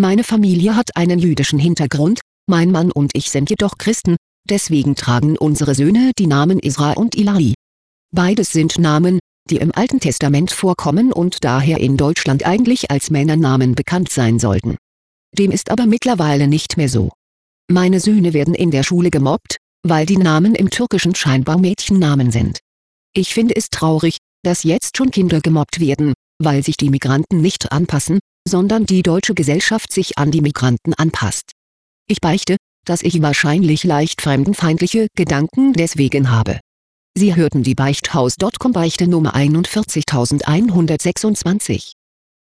Meine Familie hat einen jüdischen Hintergrund, mein Mann und ich sind jedoch Christen, deswegen tragen unsere Söhne die Namen Isra und Ilahi. Beides sind Namen, die im Alten Testament vorkommen und daher in Deutschland eigentlich als Männernamen bekannt sein sollten. Dem ist aber mittlerweile nicht mehr so. Meine Söhne werden in der Schule gemobbt, weil die Namen im Türkischen scheinbar Mädchennamen sind. Ich finde es traurig, dass jetzt schon Kinder gemobbt werden, weil sich die Migranten nicht anpassen, sondern die deutsche Gesellschaft sich an die Migranten anpasst. Ich beichte, dass ich wahrscheinlich leicht fremdenfeindliche Gedanken deswegen habe. Sie hörten die Beichthaus.com Beichte Nummer 41126.